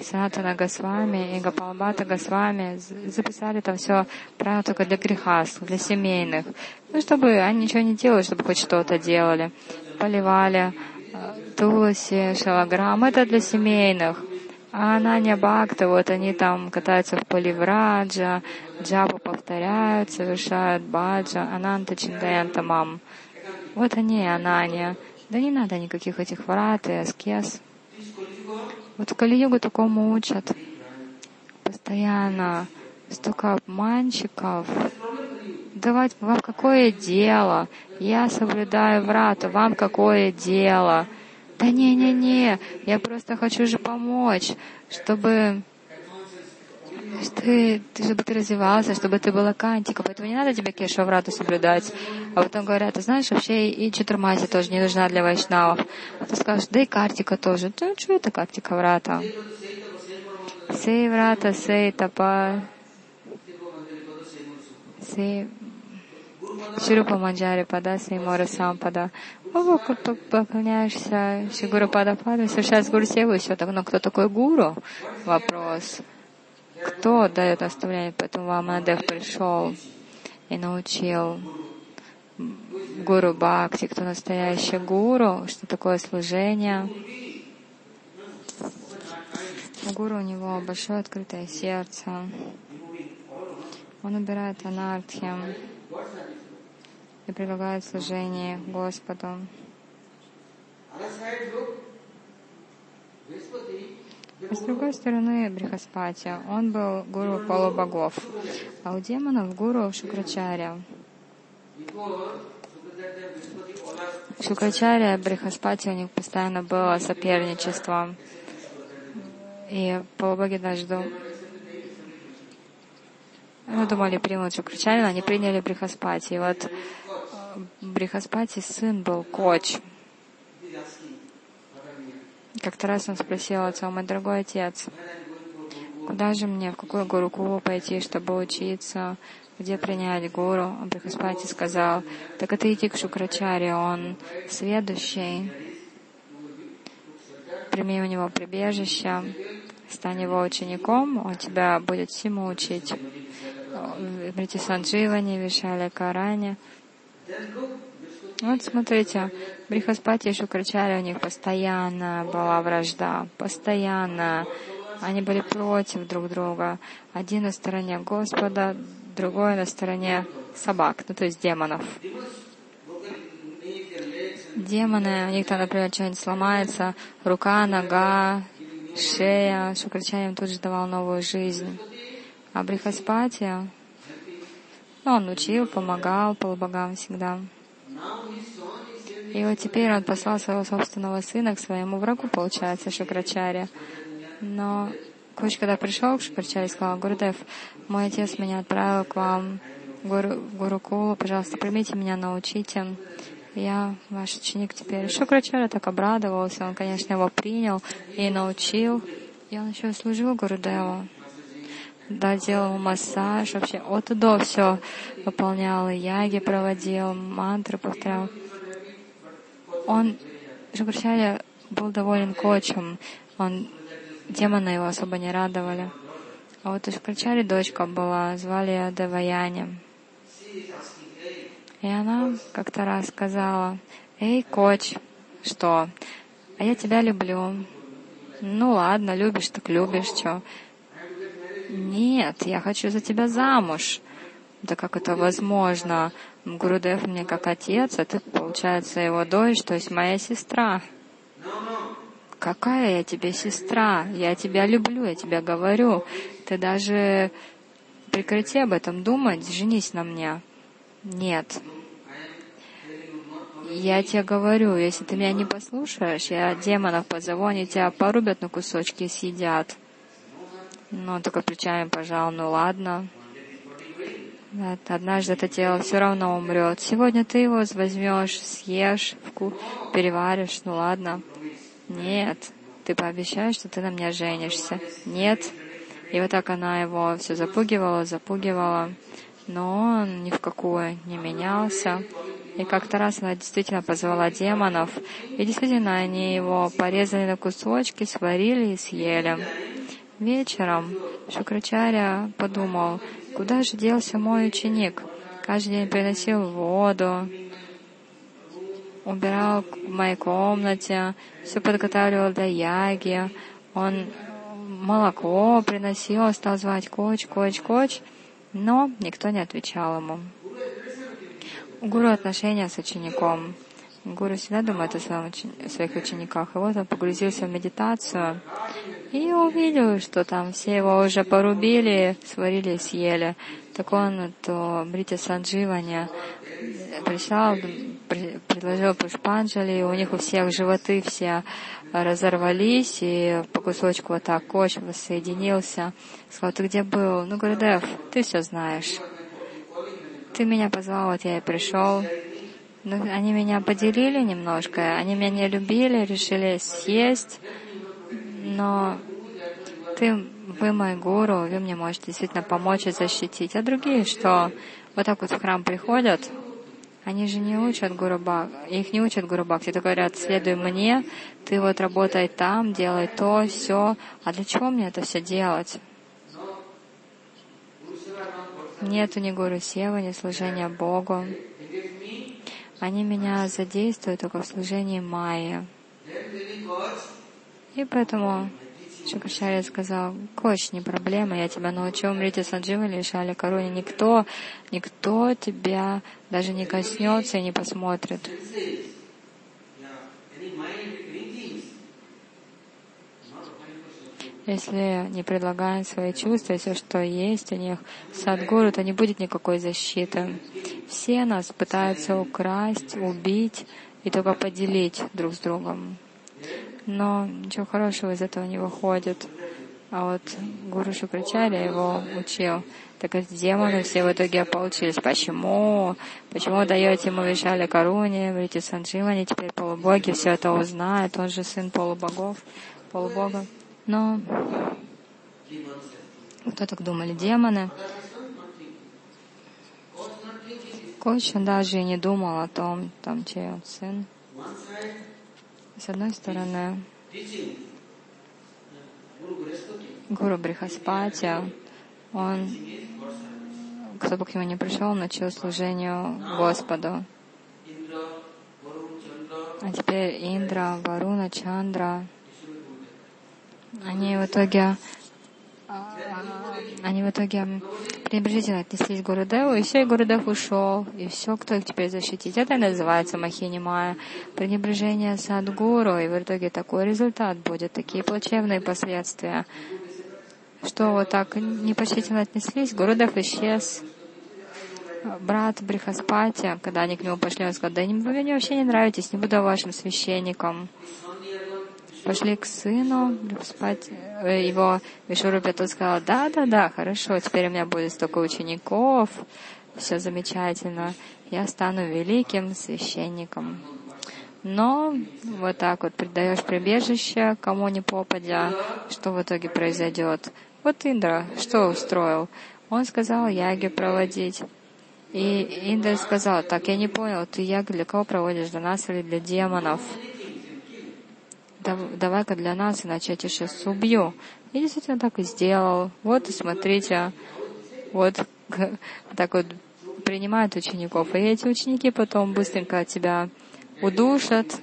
Санатана Госвами и Гапалбата Госвами записали там все правила только для грехаств, для семейных. Ну, чтобы они ничего не делали, чтобы хоть что-то делали. Поливали э, Туласи, Шалаграм. Это для семейных. А Ананя Бхакта, вот они там катаются в поливраджа, джапу повторяют, совершают баджа, ананта чиндаянта мам. Вот они и Ананя. Да не надо никаких этих врат и аскез. Вот в Кали-югу такому учат. Постоянно столько обманщиков. Давать вам какое дело? Я соблюдаю врату, вам какое дело? Да не-не-не, я просто хочу же помочь, чтобы ты, ты, чтобы ты развивался, чтобы ты была кантика, поэтому не надо тебе кешаврату соблюдать. А потом говорят, ты знаешь, вообще и чатурмати тоже не нужна для вайшнавов. А ты скажешь, да и картика тоже. Да что это картика врата? Сей врата, сей тапа, сей Ширупа Манджари Пада, Сеймора Сампада. Ну, поклоняешься Шигуру Пада Пада, совершаешь Гуру Севу, и все так. Но кто такой Гуру? Вопрос. Кто дает наставление? Поэтому Ваманадев пришел и научил Гуру Бхакти, кто настоящий Гуру, что такое служение. Гуру у него большое открытое сердце. Он убирает анархи и предлагает служение Господу. А с другой стороны, Брихаспати, он был гуру полубогов, а у демонов гуру Шукрачаря. Шукрачаря, Брихаспати, у них постоянно было соперничество. И полубоги даже Мы думали, примут Шукрачарина, они приняли Брихаспати. И вот Брихаспати сын был коч. Как-то раз он спросил отца, мой дорогой отец, куда же мне, в какую гурукулу пойти, чтобы учиться, где принять гуру? Брихаспати сказал, так это иди к Шукрачаре, он сведущий, прими у него прибежище, стань его учеником, он тебя будет всему учить. Мрити Сандживани, Вишали Карани. Вот смотрите, Брихаспати и Шукрачари у них постоянно была вражда, постоянно. Они были против друг друга. Один на стороне Господа, другой на стороне собак, ну то есть демонов. Демоны, у них там, например, что-нибудь сломается, рука, нога, шея. Шукрачарьям тут же давал новую жизнь. А Брихаспати, он учил, помогал полубогам всегда. И вот теперь он послал своего собственного сына к своему врагу, получается, Шукрачаре. Но Коч, когда пришел к Шукрачаре, сказал, Гурдев, мой отец меня отправил к вам, Гуру, Гурукулу, пожалуйста, примите меня, научите. Я ваш ученик теперь. Шукрачаря так обрадовался, он, конечно, его принял и научил. И он еще служил Гурудеву да, делал массаж, вообще от и до все выполнял, яги проводил, мантры повторял. Он, Шукрачарья, был доволен кочем, он, демоны его особо не радовали. А вот у Шукрачари дочка была, звали ее Деваяни. И она как-то раз сказала, «Эй, коч, что? А я тебя люблю». «Ну ладно, любишь, так любишь, что?» Нет, я хочу за тебя замуж. Да как это возможно? Гурудев мне как отец, а ты, получается, его дочь, то есть моя сестра. Какая я тебе сестра? Я тебя люблю, я тебя говорю. Ты даже прекрати об этом думать, женись на мне. Нет. Я тебе говорю, если ты меня не послушаешь, я демонов позову, они тебя порубят на кусочки и съедят. Но он только плечами пожал, ну ладно. Однажды это тело все равно умрет. Сегодня ты его возьмешь, съешь, вку... переваришь, ну ладно. Нет, ты пообещаешь, что ты на меня женишься. Нет. И вот так она его все запугивала, запугивала. Но он ни в какую не менялся. И как-то раз она действительно позвала демонов. И действительно они его порезали на кусочки, сварили и съели. Вечером Шукрачаря подумал, куда же делся мой ученик? Каждый день приносил воду, убирал в моей комнате, все подготавливал для яги. Он молоко приносил, стал звать коч, коч, коч, но никто не отвечал ему. У гуру отношения с учеником. Гуру всегда думает о, своем, о своих учениках. И вот он погрузился в медитацию и увидел, что там все его уже порубили, сварили съели. Так он, то Бритя Сандживани пришел, предложил Пушпанджали, у них у всех животы все разорвались, и по кусочку вот так коч воссоединился. Сказал, ты где был? Ну, Гурдев, ты все знаешь. Ты меня позвал, вот я и пришел. Ну, они меня поделили немножко, они меня не любили, решили съесть, но ты, вы мой гуру, вы мне можете действительно помочь и защитить. А другие, что вот так вот в храм приходят, они же не учат Гуру Бхак, их не учат Гуру Бхакти, это говорят, следуй мне, ты вот работай там, делай то, все. А для чего мне это все делать? Нету ни Гуру Сева, ни служения Богу. Они меня задействуют только в служении Майи. И поэтому Шукашаря сказал, Коч, не проблема, я тебя научу умрите Сандживали или Шали Каруни. Никто, никто тебя даже не коснется и не посмотрит. Если не предлагаем свои чувства, все, что есть у них, Садгуру, то не будет никакой защиты. Все нас пытаются украсть, убить и только поделить друг с другом. Но ничего хорошего из этого не выходит. А вот Гуру Шукрачаря его учил. Так эти демоны все в итоге получились. Почему? Почему даете ему Вишали Каруни, говорите Сандживани, теперь полубоги все это узнают, он же сын полубогов, полубога. Но кто так думали? Демоны. Коча даже и не думал о том, там, чей он сын. С одной стороны, Гуру Брихаспати, он, кто бы к нему не пришел, начал служению Господу. А теперь Индра, Варуна, Чандра, они в итоге они в итоге пренебрежительно отнеслись к Гурудеву, и все, и Гурудев ушел, и все, кто их теперь защитить. Это и называется Махини Майя. Пренебрежение Садгуру, и в итоге такой результат будет, такие плачевные последствия. Что вот так непочтительно отнеслись, Гурудев исчез. Брат Брихаспати, когда они к нему пошли, он сказал, да вы мне вообще не нравитесь, не буду вашим священником пошли к сыну спать. Э, его Вишурупя тут сказал, да, да, да, хорошо, теперь у меня будет столько учеников, все замечательно, я стану великим священником. Но вот так вот предаешь прибежище, кому не попадя, что в итоге произойдет. Вот Индра, что устроил? Он сказал яги проводить. И Индра сказал, так, я не понял, ты яги для кого проводишь, для нас или для демонов? Давай-ка для нас, иначе я тебя сейчас убью. И действительно так и сделал. Вот, смотрите, вот так вот принимают учеников. И эти ученики потом быстренько тебя удушат,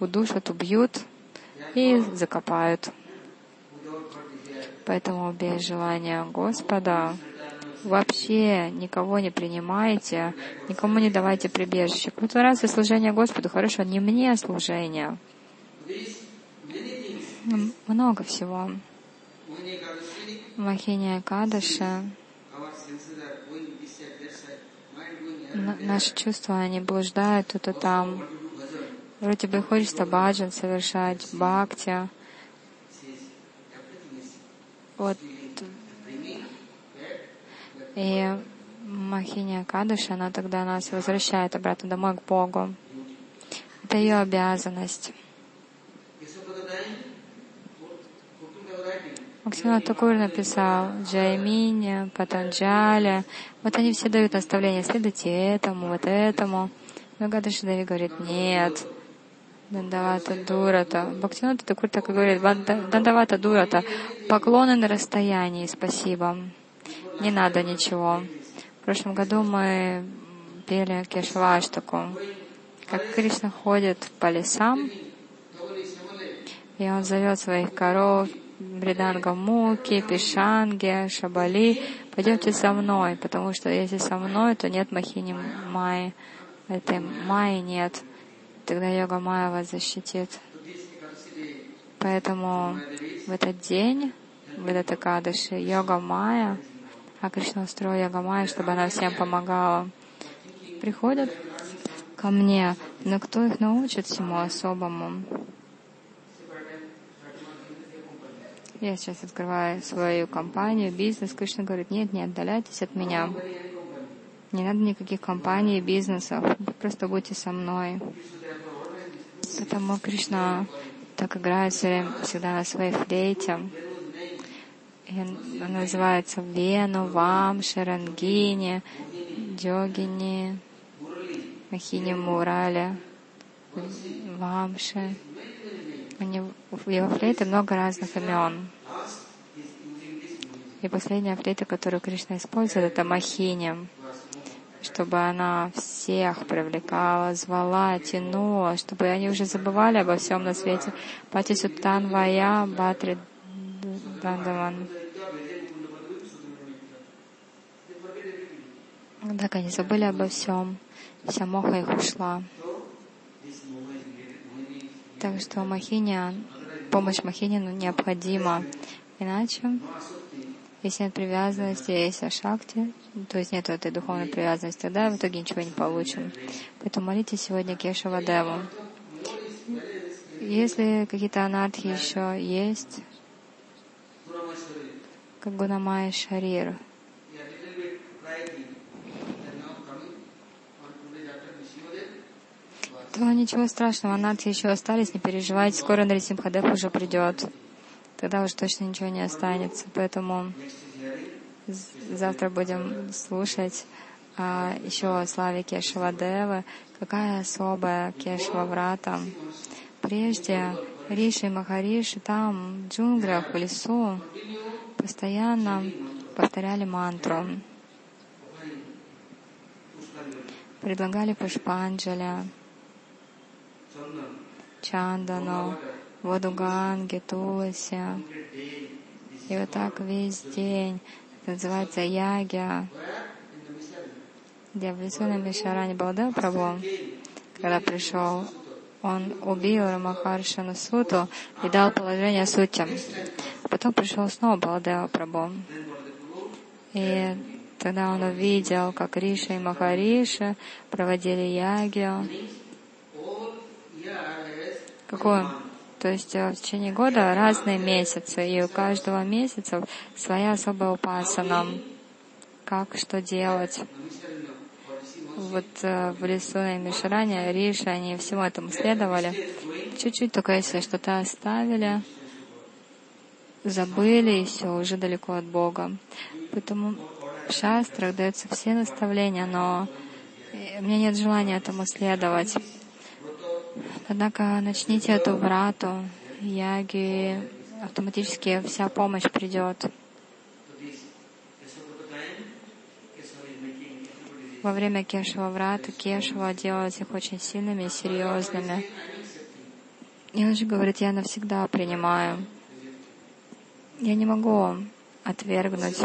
удушат, убьют и закопают. Поэтому без желания Господа вообще никого не принимайте, никому не давайте прибежище. Кто-то раз и служение Господу, хорошо, не мне служение, много всего. Махиния Кадаша, наши чувства, они блуждают тут и там. Вроде бы хочется баджан совершать, бхакти. Вот. И Махиния Кадаша, она тогда нас возвращает обратно домой к Богу. Это ее обязанность. Максима Такур написал Джайминь, Патанджали. Вот они все дают наставления, следуйте этому, вот этому. Но Гадашидави говорит, нет, Дандавата Дурата. Бхактинат Такур так и говорит, Дандавата Дурата. Поклоны на расстоянии, спасибо. Не надо ничего. В прошлом году мы пели Кешваштаку. Как Кришна ходит по лесам, и он зовет своих коров, Бриданга Муки, Пишанги, Шабали, пойдемте со мной, потому что если со мной, то нет Махини Майи. Этой Майи нет. Тогда йога Майя вас защитит. Поэтому в этот день, в этот Акадыши, йога Майя, а Кришна устроил йога Майя, чтобы она всем помогала, приходят ко мне, но кто их научит всему особому? Я сейчас открываю свою компанию, бизнес. Кришна говорит, нет, не отдаляйтесь от меня. Не надо никаких компаний, бизнесов. Просто будьте со мной. Потому Кришна так играет все время, всегда на своей флейте. И она называется Вену, Вам, Шарангини, Джогини, Махини Мурали, Вамши. У него, в его флейте много разных имен. И последняя флейта, которую Кришна использует, это Махини, чтобы она всех привлекала, звала, тянула, чтобы они уже забывали обо всем на свете. Пати Суттан Вая Батри Дандаван. Так они забыли обо всем. Вся моха их ушла. Так что Махиня, помощь Махине необходима. Иначе, если нет привязанности, есть ашакти, то есть нет этой духовной привязанности, тогда в итоге ничего не получим. Поэтому молитесь сегодня Кешава Деву. Если какие-то анархии еще есть, как Гунамая Шарир. То ничего страшного, надо еще остались, не переживайте, скоро Нарисимхадев уже придет. Тогда уж точно ничего не останется. Поэтому завтра будем слушать а, еще о славе Кешавадевы, какая особая Кешава Врата. Прежде Риши и Махариши там, в джунглях, в лесу, постоянно повторяли мантру, предлагали пушпанджаля. Чандану, воду Ганги, Туласи. И вот так весь день. Это называется ягия. Где в лесу на Мишаране Балдев Прабhu, когда пришел, он убил Рамахаршану Суту и дал положение Сути. Потом пришел снова Балдева Прабhu. И тогда он увидел, как Риша и Махариша проводили ягию. Какую? То есть э, в течение года разные месяцы, и у каждого месяца своя особая упасана. Как, что делать? Вот э, в лесу на Мишране, Риша, они всему этому следовали. Чуть-чуть только если что-то оставили, забыли, и все, уже далеко от Бога. Поэтому в шастрах даются все наставления, но э, у меня нет желания этому следовать. Однако начните эту врату, яги, автоматически вся помощь придет. Во время Кешева врата Кешева делать их очень сильными и серьезными. И он же говорит, я навсегда принимаю. Я не могу отвергнуть.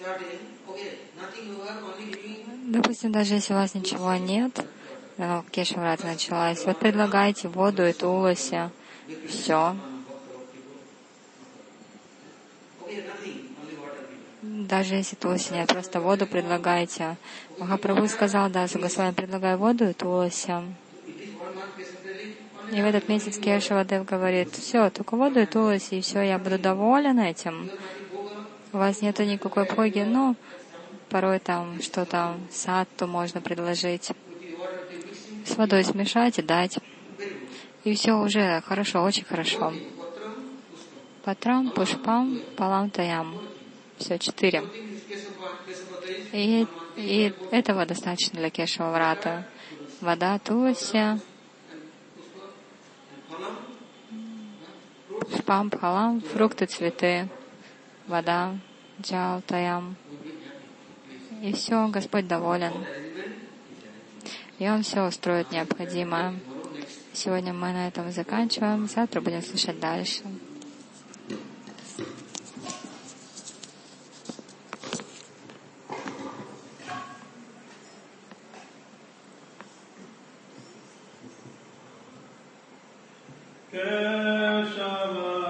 Starting, Допустим, даже если у вас ничего нет, э, Кеша врата началась, вот предлагайте воду и туласи, все. Даже если туласи нет, просто воду предлагайте. Махапрабху сказал, да, Сугасвами, предлагаю воду и туласи. И в этот месяц Кешавадев говорит, все, только воду и туласи, и все, я буду доволен этим. У вас нету никакой боги, ну, порой там что-то, сатту можно предложить. С водой смешать и дать. И все уже хорошо, очень хорошо. Патрам, пушпам, палам, таям. Все, четыре. И, и этого достаточно для Кешава Врата. Вода, туласи, шпам, пхалам, фрукты, цветы, вода, джал, таям. И все, Господь доволен. И Он все устроит необходимое. Сегодня мы на этом заканчиваем. Завтра будем слушать дальше. Kesava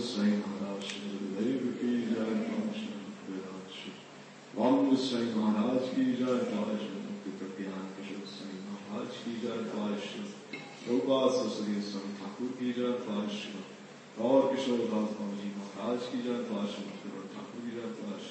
sayın Maraş, Devri ki icra etmamış, Beraş. Vam sayın Maraş ki icra etmaş, Kıpırpiyan kışık sayın Maraş ki icra etmaş, Rupa Sasriye sayın Thakur ki icra etmaş, Raur Kishore Das Babaji Maharaj ki icra etmaş, Kıpır Thakur ki icra etmaş,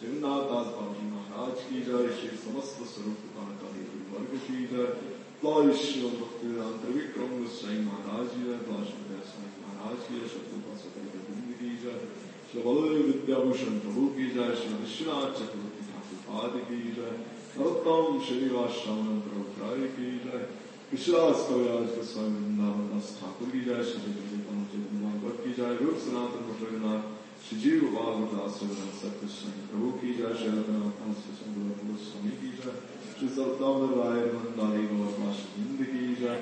Cimnath Das Babaji Maharaj ki icra etmaş, Samast Sarup Kanakali Varg ki icra etmaş, Laish Yoluktu Antravikram Sayın Maharaj ki icra etmaş, Sayın आशीय शत्रुपास करके भूमि जाए श्रवल विद्याभूषण प्रभु की जाए श्री विश्वनाथ चतुर्थी ठाकुर पाद की जाए सर्वोत्तम श्रीवास श्रवण प्रभुराय की जय विश्वास कविराज गोस्वामी वृंदावन दास ठाकुर की जय श्री भगवान की जय रूप सनातन भट्टनाथ श्री बालदास सत्यकृष्ण प्रभु की जय श्री स्वामी की जय श्री सत्तावर राय मंदारी गोपाश हिंद की जय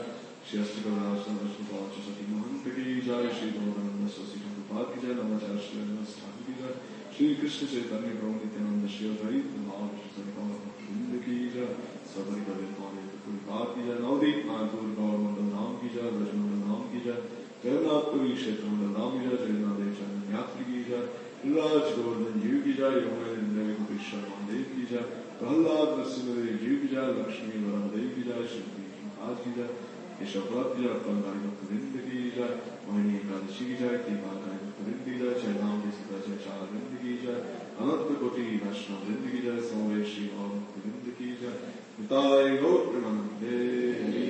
سیاسی برنامہ سنس کو بہت چیزوں کی مہم پکی جائے شری گورن بس اسی کو بات کی جائے نما جائے شری گورن بس ٹھاکی کی جائے شری کرشن چیتنی پرو نتیانند شیو دھائی دماغ شن کا مہم کی جائے سبر کا ویتوان کوئی بات کی جائے نودیپ ناگور گور منڈل نام کی جائے رج منڈل نام کی جائے جگناتھ پوری شیتر منڈل نام کی جائے جگناتھ دیو چند یاتری کی جائے راج گورن جیو کی جائے یوم کشن مہادیو کی جائے پرہلاد نرسم دیو جائے لکشمی ورم دیو کی جائے شکتی آج यशोपरात की जाए फलदारी को खरीद की जाए मोहिनी एकादशी की जाए टीकाकारी को खरीद की जाए चैताम की सीता चैचार वृंद की जाए अनंत कोटि वैष्णव वृंद की जाए समवेश श्री भाव वृंद की जाए पिताय गौर प्रेमानंदे